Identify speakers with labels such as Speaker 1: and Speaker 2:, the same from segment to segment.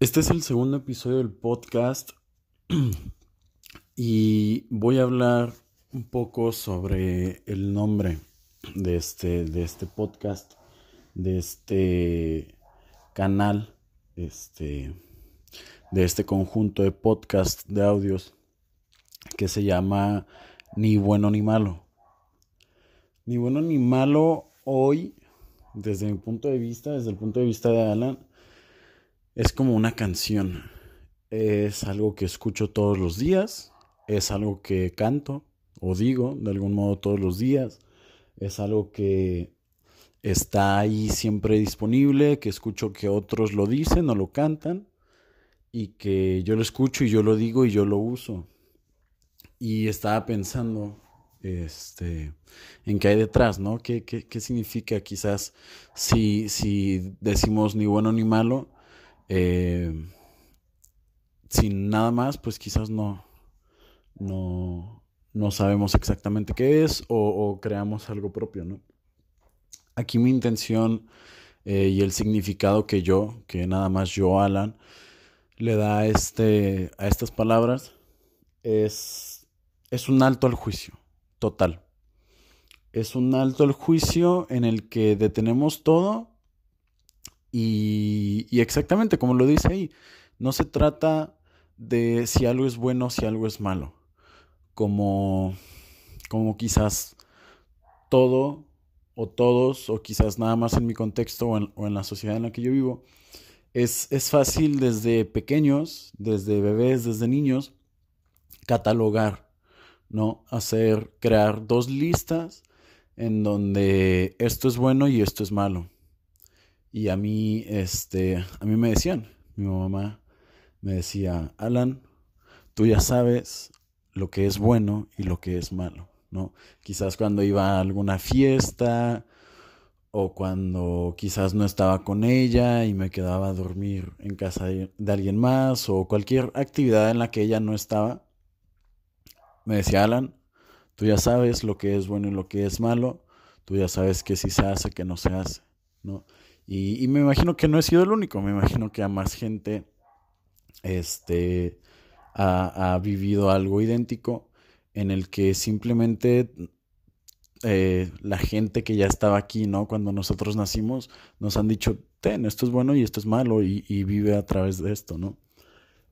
Speaker 1: Este es el segundo episodio del podcast y voy a hablar un poco sobre el nombre de este, de este podcast, de este canal, este, de este conjunto de podcast de audios que se llama Ni bueno ni malo. Ni bueno ni malo hoy, desde mi punto de vista, desde el punto de vista de Alan, es como una canción. Es algo que escucho todos los días, es algo que canto o digo de algún modo todos los días, es algo que está ahí siempre disponible, que escucho que otros lo dicen o lo cantan y que yo lo escucho y yo lo digo y yo lo uso. Y estaba pensando este, en qué hay detrás, ¿no? ¿Qué, qué, significa quizás si, si decimos ni bueno ni malo? Eh, sin nada más, pues quizás no, no, no sabemos exactamente qué es o, creamos algo propio, ¿no? Aquí mi intención eh, y el significado que yo, que nada más yo, Alan, le da a, este, a estas palabras es, es un alto al juicio, total. Es un alto al juicio en el que detenemos todo y, exactamente como lo dice ahí, no se trata de si algo es bueno o si algo es malo. Como, como quizás todo o todos, o quizás nada más en mi contexto o en, la sociedad en la que yo vivo, es, es, fácil desde pequeños, desde bebés, desde niños, catalogar, ¿no? Hacer, crear dos listas en donde esto es bueno y esto es malo. Y a mí, este, a mí me decían, mi mamá me decía, Alan, tú ya sabes lo que es bueno y lo que es malo, ¿no? Quizás cuando iba a alguna fiesta o cuando quizás no estaba con ella y me quedaba a dormir en casa de, alguien más o cualquier actividad en la que ella no estaba, me decía, Alan, tú ya sabes lo que es bueno y lo que es malo, tú ya sabes que sí se hace, que no se hace, ¿no? Y, me imagino que no he sido el único, me imagino que a más gente este, ha, vivido algo idéntico en el que simplemente eh, la gente que ya estaba aquí, ¿no? Cuando nosotros nacimos, nos han dicho, ten, esto es bueno y esto es malo, y, vive a través de esto, ¿no?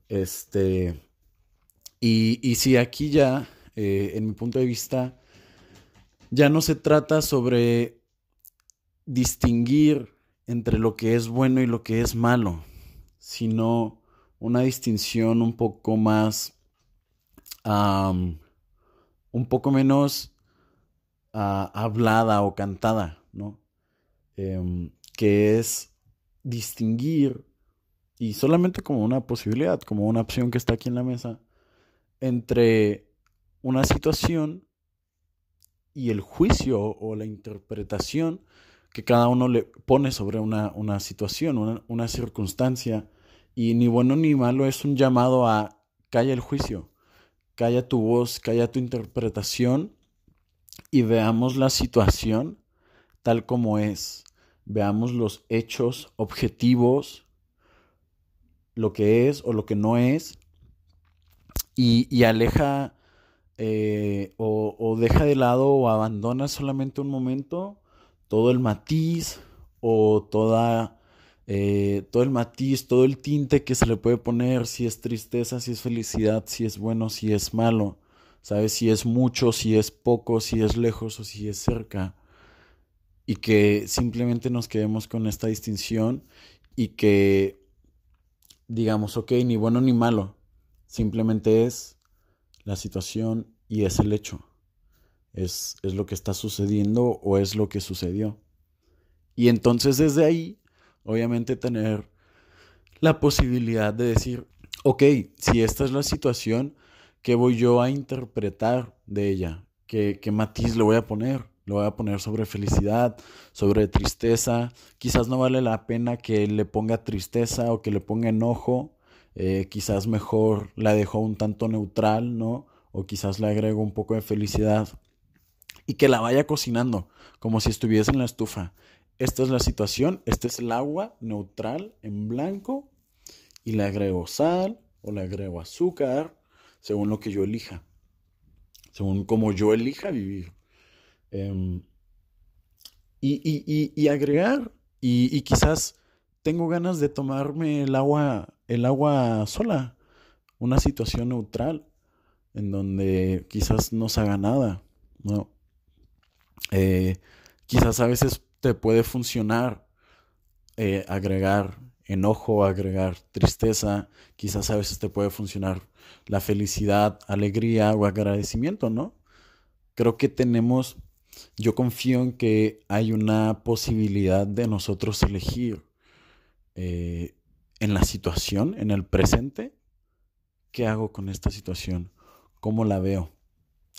Speaker 1: Este, y, y si aquí ya, eh, en mi punto de vista, ya no se trata sobre distinguir entre lo que es bueno y lo que es malo, sino una distinción un poco más, un poco menos ah, hablada o cantada, ¿no? Em, que es distinguir, y solamente como una posibilidad, como una opción que está aquí en la mesa, entre una situación y el juicio o la interpretación que cada uno le pone sobre una, situación, una, circunstancia. Y ni bueno ni malo es un llamado a calla el juicio, calla tu voz, calla tu interpretación y veamos la situación tal como es. Veamos los hechos objetivos, lo que es o lo que no es, y, aleja eh, o, o, deja de lado o abandona solamente un momento todo el matiz o toda, eh, todo el matiz, todo el tinte que se le puede poner, si es tristeza, si es felicidad, si es bueno, si es malo, ¿sabes? Si es mucho, si es poco, si es lejos o si es cerca. Y que simplemente nos quedemos con esta distinción y que digamos, ok, ni bueno ni malo, simplemente es la situación y es el hecho es, lo que está sucediendo o es lo que sucedió. Y entonces desde ahí, obviamente tener la posibilidad de decir, ok, si esta es la situación, ¿qué voy yo a interpretar de ella? ¿Qué, qué matiz le voy a poner? Lo voy a poner sobre felicidad, sobre tristeza. Quizás no vale la pena que le ponga tristeza o que le ponga enojo. Eh, quizás mejor la dejo un tanto neutral, ¿no? O quizás le agrego un poco de felicidad y que la vaya cocinando como si estuviese en la estufa. Esta es la situación, este es el agua neutral en blanco y le agrego sal o le agrego azúcar, según lo que yo elija, según como yo elija vivir. Em, y, agregar, y, quizás tengo ganas de tomarme el agua, el agua sola, una situación neutral, en donde quizás no se haga nada, ¿no? Eh, quizás a veces te puede funcionar eh, agregar enojo, agregar tristeza, quizás a veces te puede funcionar la felicidad, alegría o agradecimiento, ¿no? Creo que tenemos, yo confío en que hay una posibilidad de nosotros elegir eh, en la situación, en el presente, ¿qué hago con esta situación? ¿Cómo la veo?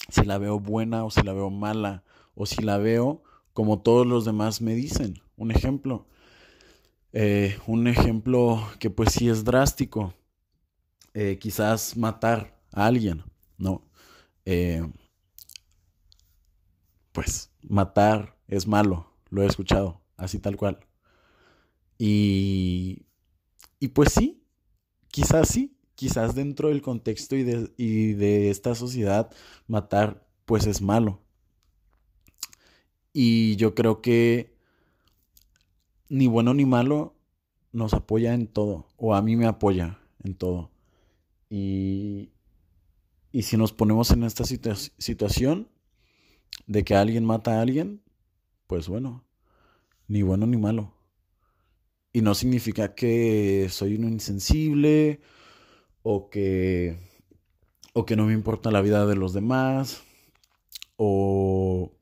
Speaker 1: Si la veo buena o si la veo mala, o si la veo como todos los demás me dicen. Un ejemplo, eh, un ejemplo que pues sí es drástico. Eh, quizás matar a alguien, ¿no? Eh, pues matar es malo, lo he escuchado, así tal cual. Y, y pues sí, quizás sí, quizás dentro del contexto y de, y de esta sociedad matar pues es malo. Y yo creo que ni bueno ni malo nos apoya en todo, o a mí me apoya en todo. Y, y si nos ponemos en esta situación de que alguien mata a alguien, pues bueno, ni bueno ni malo. Y no significa que soy un insensible o que, o que no me importa la vida de los demás o,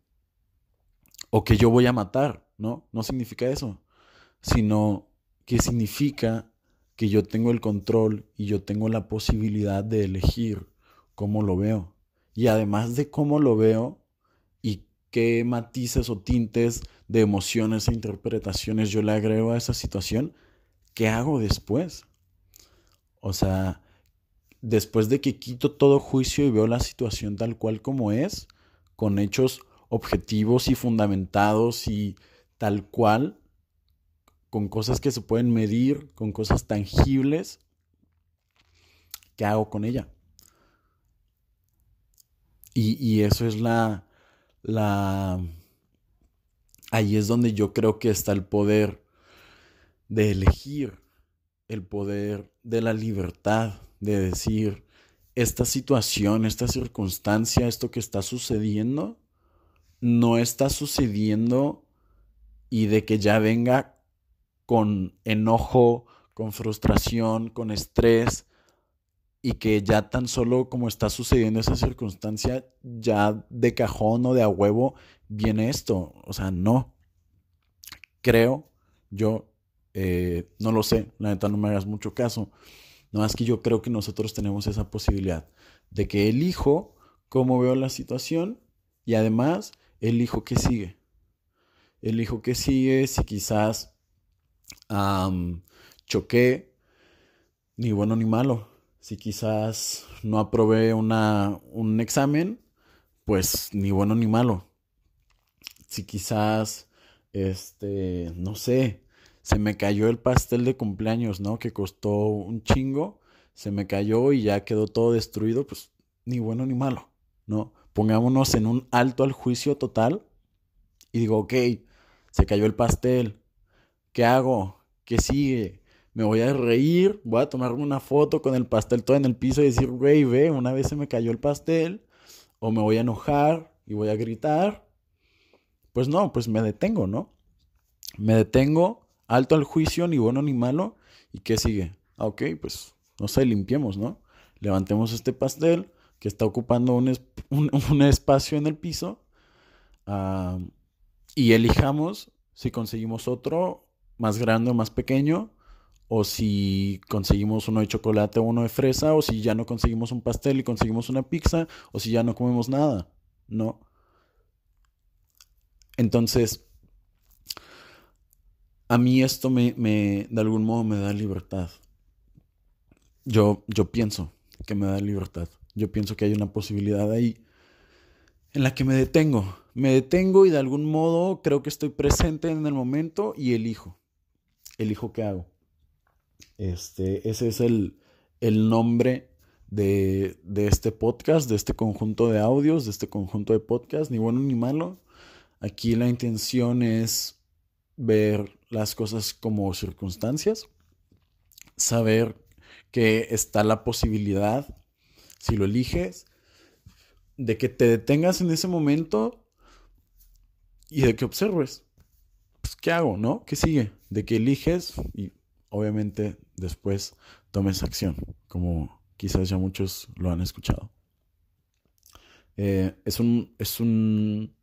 Speaker 1: o que yo voy a matar, ¿no? No significa eso, sino que significa que yo tengo el control y yo tengo la posibilidad de elegir cómo lo veo. Y además de cómo lo veo y qué matices o tintes de emociones e interpretaciones yo le agrego a esa situación, ¿qué hago después? O sea, después de que quito todo juicio y veo la situación tal cual como es, con hechos objetivos y fundamentados y tal cual, con cosas que se pueden medir, con cosas tangibles, ¿qué hago con ella? Y, eso es la, la... Ahí es donde yo creo que está el poder de elegir, el poder de la libertad, de decir, esta situación, esta circunstancia, esto que está sucediendo, no está sucediendo y de que ya venga con enojo, con frustración, con estrés, y que ya tan solo como está sucediendo esa circunstancia, ya de cajón o de a huevo viene esto. O sea, no. Creo, yo eh, no lo sé, la neta no me hagas mucho caso. No más que yo creo que nosotros tenemos esa posibilidad de que elijo cómo veo la situación y además elijo qué sigue. Elijo qué sigue si quizás choqué, ni bueno ni malo. Si quizás no aprobé una, un examen, pues ni bueno ni malo. Si quizás, este, no sé, se me cayó el pastel de cumpleaños, ¿no? Que costó un chingo, se me cayó y ya quedó todo destruido, pues ni bueno ni malo, ¿no? Pongámonos en un alto al juicio total y digo, ok, se cayó el pastel, ¿qué hago? ¿Qué sigue? Me voy a reír, voy a tomarme una foto con el pastel todo en el piso y decir, güey, ve, una vez se me cayó el pastel. O me voy a enojar y voy a gritar. Pues no, pues me detengo, ¿no? Me detengo, alto al juicio, ni bueno ni malo. ¿Y qué sigue? Ah, ok, pues no sé, limpiemos, ¿no? Levantemos este pastel que está ocupando un, espacio en el piso ah, y elijamos si conseguimos otro más grande o más pequeño, o si conseguimos uno de chocolate o uno de fresa, o si ya no conseguimos un pastel y conseguimos una pizza, o si ya no comemos nada, ¿no? Entonces, a mí esto me, me de algún modo me da libertad. Yo, yo pienso que me da libertad. Yo pienso que hay una posibilidad ahí en la que me detengo. Me detengo y de algún modo creo que estoy presente en el momento y elijo elijo qué hago. Este, ese es el, el nombre de, de, este podcast, de este conjunto de audios, de este conjunto de podcasts, ni bueno ni malo. Aquí la intención es ver las cosas como circunstancias, saber que está la posibilidad, si lo eliges, de que te detengas en ese momento y de que observes. Pues, ¿qué hago, no? ¿Qué sigue? De que eliges y obviamente después tomes acción, como quizás ya muchos lo han escuchado. Eh, es un, es un,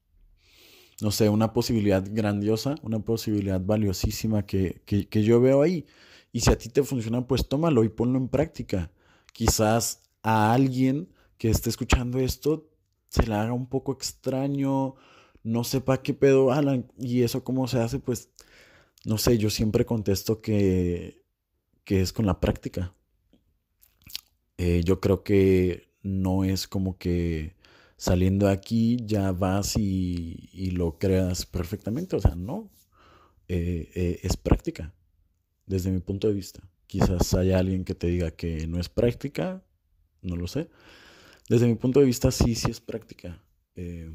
Speaker 1: no sé, una posibilidad grandiosa, una posibilidad valiosísima que, que yo veo ahí. Y si a ti te funciona, pues tómalo y ponlo en práctica. Quizás a alguien que esté escuchando esto se le haga un poco extraño, no sepa qué pedo, Alan, y eso cómo se hace, pues, no sé, yo siempre contesto que, que es con la práctica. Eh, yo creo que no es como que saliendo de aquí ya vas y, y lo creas perfectamente, o sea, no, eh, eh, es práctica, desde mi punto de vista. Quizás haya alguien que te diga que no es práctica, no lo sé. Desde mi punto de vista, sí, sí es práctica. Eh,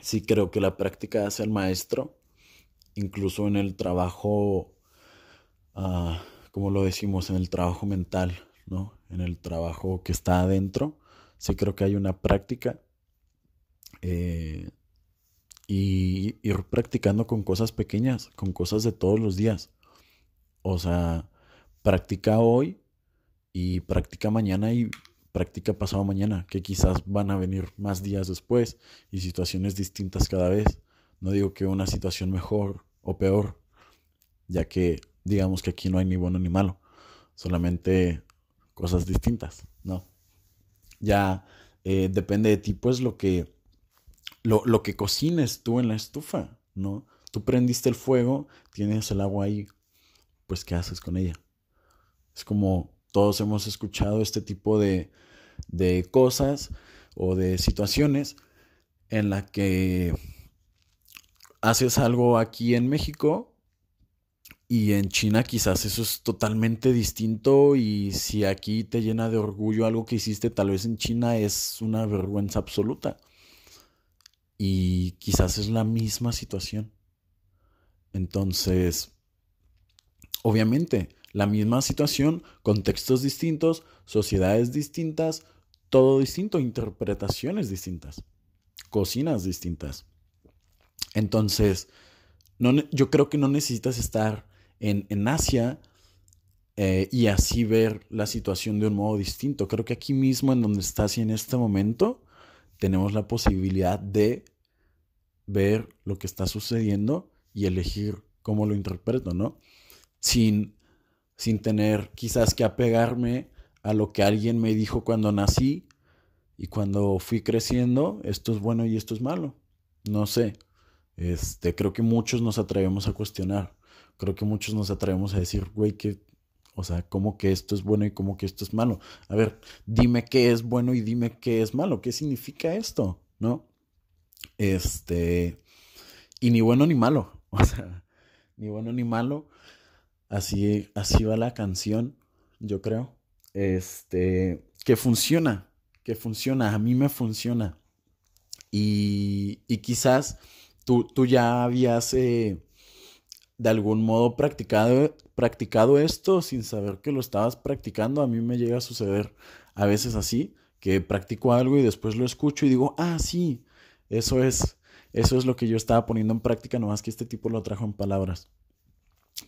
Speaker 1: sí creo que la práctica hace al maestro, incluso en el trabajo, uh, como lo decimos, en el trabajo mental, ¿no? En el trabajo que está adentro. Sí creo que hay una práctica. Eh, y ir practicando con cosas pequeñas, con cosas de todos los días. O sea, practica hoy y practica mañana y práctica pasado mañana, que quizás van a venir más días después y situaciones distintas cada vez. No digo que una situación mejor o peor, ya que digamos que aquí no hay ni bueno ni malo, solamente cosas distintas, ¿no? Ya eh, depende de ti, pues lo que, lo, lo que cocines tú en la estufa, ¿no? Tú prendiste el fuego, tienes el agua ahí, pues ¿qué haces con ella? Es como todos hemos escuchado este tipo de, de cosas o de situaciones en la que haces algo aquí en México y en China quizás eso es totalmente distinto y si aquí te llena de orgullo algo que hiciste, tal vez en China es una vergüenza absoluta. Y quizás es la misma situación. Entonces, obviamente, la misma situación, contextos distintos, sociedades distintas, todo distinto, interpretaciones distintas, cocinas distintas. Entonces, no, yo creo que no necesitas estar en, en Asia eh, y así ver la situación de un modo distinto. Creo que aquí mismo, en donde estás y en este momento, tenemos la posibilidad de ver lo que está sucediendo y elegir cómo lo interpreto, ¿no? Sin sin tener quizás que apegarme a lo que alguien me dijo cuando nací y cuando fui creciendo, esto es bueno y esto es malo. No sé. Este, creo que muchos nos atrevemos a cuestionar. Creo que muchos nos atrevemos a decir, güey, que, o sea, ¿cómo que esto es bueno y cómo que esto es malo? A ver, dime qué es bueno y dime qué es malo. ¿Qué significa esto? ¿No? Este, y ni bueno ni malo. O sea, ni bueno ni malo. Así, así va la canción, yo creo. Este, que funciona, que funciona, a mí me funciona. Y, y quizás tú, tú, ya habías eh, de algún modo practicado, practicado esto sin saber que lo estabas practicando. A mí me llega a suceder a veces así, que practico algo y después lo escucho y digo, ah, sí, eso es, eso es lo que yo estaba poniendo en práctica, nomás que este tipo lo trajo en palabras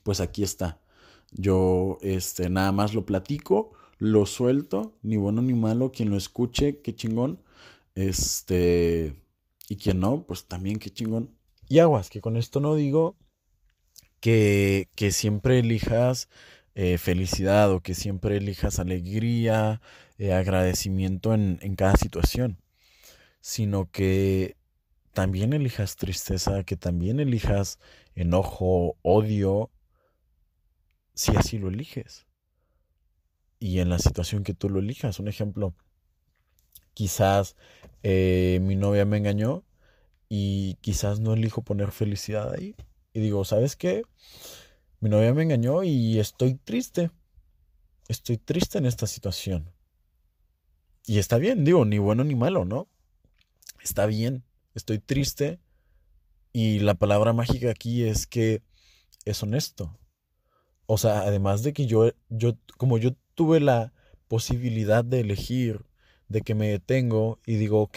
Speaker 1: pues aquí está. Yo este, nada más lo platico, lo suelto, ni bueno ni malo, quien lo escuche, qué chingón. Este, y quien no, pues también qué chingón. Y aguas, que con esto no digo que, que siempre elijas eh, felicidad o que siempre elijas alegría, eh, agradecimiento en, en cada situación, sino que también elijas tristeza, que también elijas enojo, odio, si así lo eliges. Y en la situación que tú lo elijas, un ejemplo, quizás eh, mi novia me engañó y quizás no elijo poner felicidad ahí. Y digo, ¿sabes qué? Mi novia me engañó y estoy triste. estoy triste en esta situación. Y está bien, digo, ni bueno ni malo, ¿no? Está bien, estoy triste. Y la palabra mágica aquí es que es honesto. O sea, además de que yo, yo, como yo tuve la posibilidad de elegir, de que me detengo y digo, ok,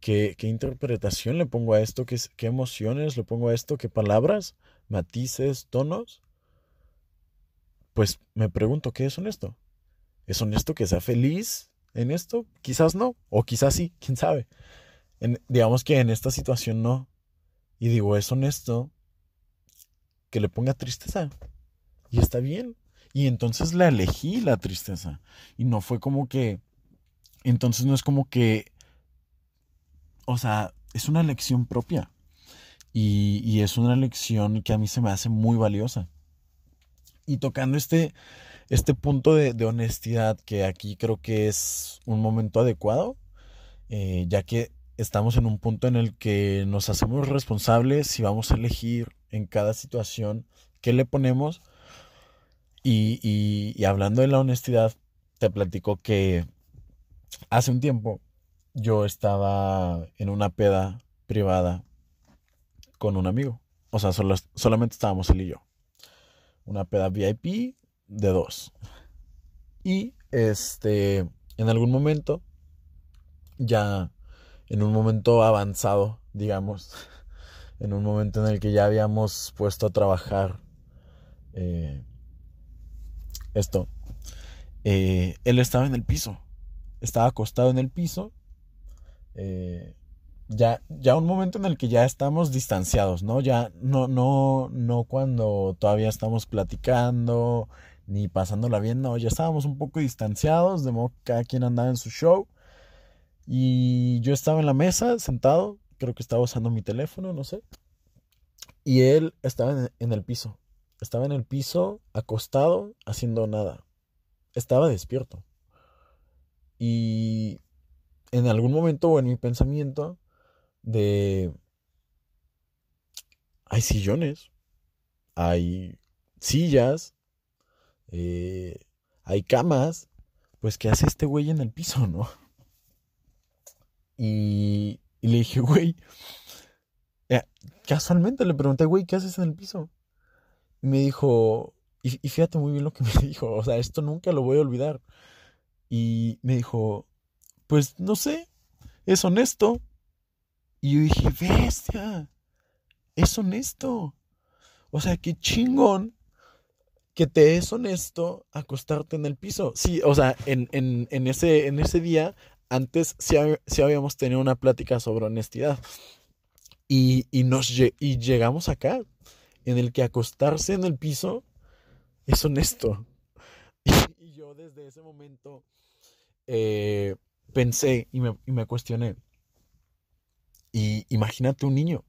Speaker 1: ¿qué, qué interpretación le pongo a esto? ¿Qué, ¿Qué emociones le pongo a esto? ¿Qué palabras? ¿Matices? ¿Tonos? Pues me pregunto, ¿qué es honesto? ¿Es honesto que sea feliz en esto? Quizás no, o quizás sí, quién sabe. digamos que en esta situación no. Y digo, es honesto que le ponga tristeza. Y está bien. Y entonces la elegí la tristeza. Y no fue como que... Entonces no es como que... O sea, es una elección propia. Y, y es una elección que a mí se me hace muy valiosa. Y tocando este, este punto de, honestidad, que aquí creo que es un momento adecuado, eh, ya que estamos en un punto en el que nos hacemos responsables si vamos a elegir en cada situación qué le ponemos. Y, hablando de la honestidad, te platico que hace un tiempo yo estaba en una peda privada con un amigo. O sea, solamente estábamos él y yo una peda VIP de dos. Y este, en algún momento, ya en un momento avanzado, digamos, en un momento en el que ya habíamos puesto a trabajar eh, esto, eh, él estaba en el piso, estaba acostado en el piso, eh, ya, ya un momento en el que ya estamos distanciados, ¿no? Ya no, no, no cuando todavía estamos platicando ni pasándola bien, no, ya estábamos un poco distanciados, de modo que cada quien andaba en su show. Y yo estaba en la mesa, sentado, creo que estaba usando mi teléfono, no sé. Y él estaba en, en el piso. Estaba en el piso, acostado, haciendo nada. Estaba despierto. Y en algún momento o en mi pensamiento de... Hay sillones, hay sillas, eh, hay camas, pues ¿qué hace este güey en el piso, no? Y, le dije, güey, eh, casualmente le pregunté, güey, ¿qué haces en el piso? Y me dijo, y, y, fíjate muy bien lo que me dijo, o sea, esto nunca lo voy a olvidar. Y me dijo, pues no sé, es honesto. Y yo dije, bestia, es honesto. O sea, qué chingón que te es honesto acostarte en el piso. Sí, o sea, en, ese, en ese día, antes sí, habíamos tenido una plática sobre honestidad. Y, nos, y llegamos acá, en el que acostarse en el piso es honesto. Y, yo desde ese momento eh, pensé y me, y me cuestioné. Y imagínate un niño.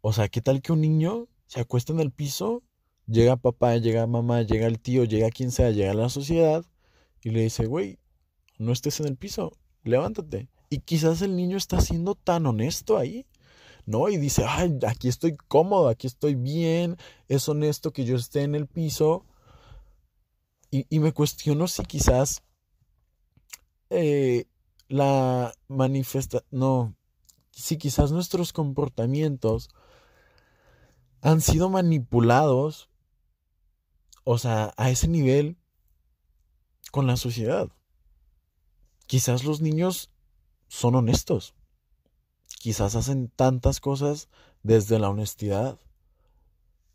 Speaker 1: O sea, ¿qué tal que un niño se acuesta en el piso? Llega papá, llega mamá, llega el tío, llega quien sea, llega la sociedad y le dice, güey, no estés en el piso, levántate. Y quizás el niño está siendo tan honesto ahí, ¿no? Y dice, ay, aquí estoy cómodo, aquí estoy bien, es honesto que yo esté en el piso. Y, y me cuestiono si quizás eh, la manifesta... No, si quizás nuestros comportamientos han sido manipulados, o sea, a ese nivel con la sociedad. Quizás los niños son honestos. Quizás hacen tantas cosas desde la honestidad.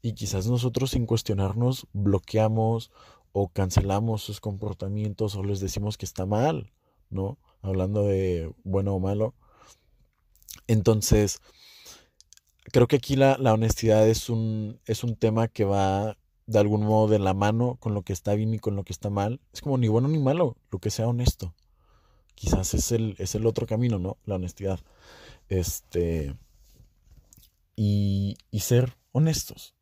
Speaker 1: Y quizás nosotros sin cuestionarnos bloqueamos o cancelamos sus comportamientos o les decimos que está mal, ¿no? Hablando de bueno o malo. Entonces, creo que aquí la, honestidad es un, es un tema que va de algún modo de la mano con lo que está bien y con lo que está mal. Es como ni bueno ni malo, lo que sea honesto. Quizás es el, es el otro camino, ¿no? La honestidad. Este. Y, y ser honestos.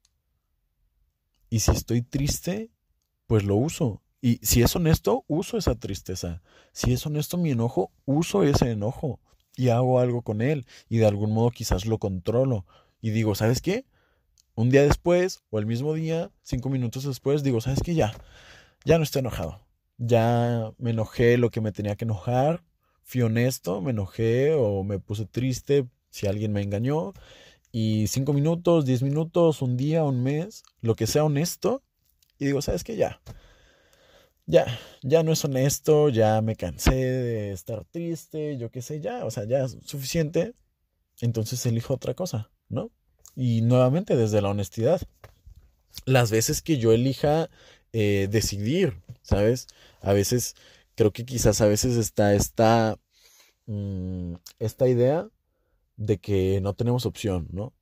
Speaker 1: Y si estoy triste, pues lo uso. Y si es honesto, uso esa tristeza. Si es honesto mi enojo, uso ese enojo y hago algo con él y de algún modo quizás lo controlo y digo, ¿sabes qué? Un día después o el mismo día, cinco minutos después, digo, ¿sabes qué? Ya, ya no estoy enojado. Ya me enojé lo que me tenía que enojar. Fui honesto, me enojé o me puse triste si alguien me engañó. Y cinco minutos, diez minutos, un día, un mes, lo que sea honesto. Y digo, ¿sabes qué? Ya. Ya, ya no es honesto, ya me cansé de estar triste, yo qué sé, ya, o sea, ya es suficiente. Entonces elijo otra cosa, ¿no? Y nuevamente desde la honestidad. Las veces que yo elija eh, decidir, ¿sabes? A veces, creo que quizás a veces está esta, mm, esta idea de que no tenemos opción, ¿no?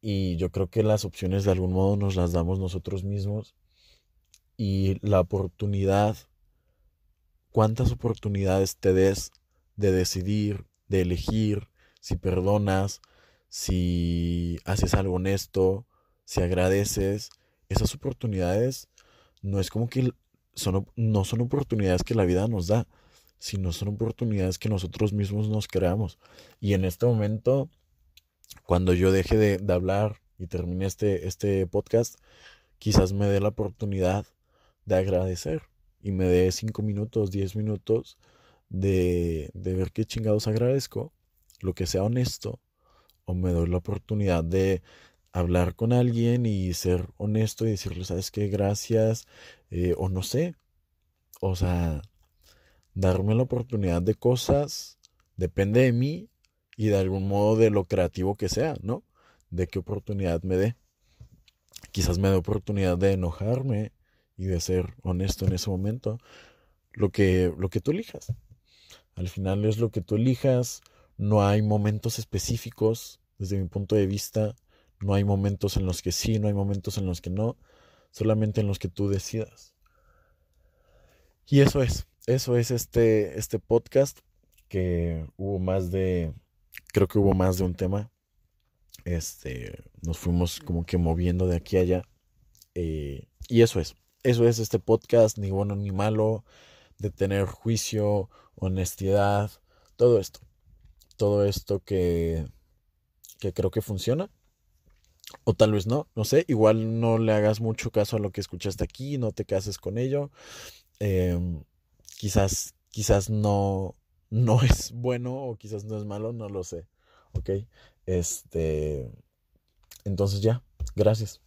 Speaker 1: Y yo creo que las opciones de algún modo nos las damos nosotros mismos. Y la oportunidad, cuántas oportunidades te des de decidir, de elegir, si perdonas, si haces algo honesto, si agradeces, esas oportunidades no es como que no son oportunidades que la vida nos da, sino son oportunidades que nosotros mismos nos creamos. Y en este momento, cuando yo deje de, hablar y termine este, este podcast, quizás me dé la oportunidad de agradecer y me dé cinco minutos, diez minutos de, de ver qué chingados agradezco, lo que sea honesto o me doy la oportunidad de hablar con alguien y ser honesto y decirle, ¿sabes qué? Gracias. Eh, o no sé. O sea, darme la oportunidad de cosas depende de mí y de algún modo de lo creativo que sea, ¿no? De qué oportunidad me dé. Quizás me dé oportunidad de enojarme y de ser honesto en ese momento. Lo que, lo que tú elijas. Al final es lo que tú elijas no hay momentos específicos desde mi punto de vista. No hay momentos en los que sí, no hay momentos en los que no. Solamente en los que tú decidas. Y eso es. Eso es este, este podcast. Que hubo más de. Creo que hubo más de un tema. Este. Nos fuimos como que moviendo de aquí a allá. Eh, y eso es. Eso es este podcast, ni bueno ni malo. De tener juicio, honestidad, todo esto todo esto que, que creo que funciona. O tal vez no, no sé, igual no le hagas mucho caso a lo que escuchaste aquí, no te cases con ello. Em, quizás, quizás no, no es bueno o quizás no es malo, no lo sé. Ok, este, entonces ya, gracias.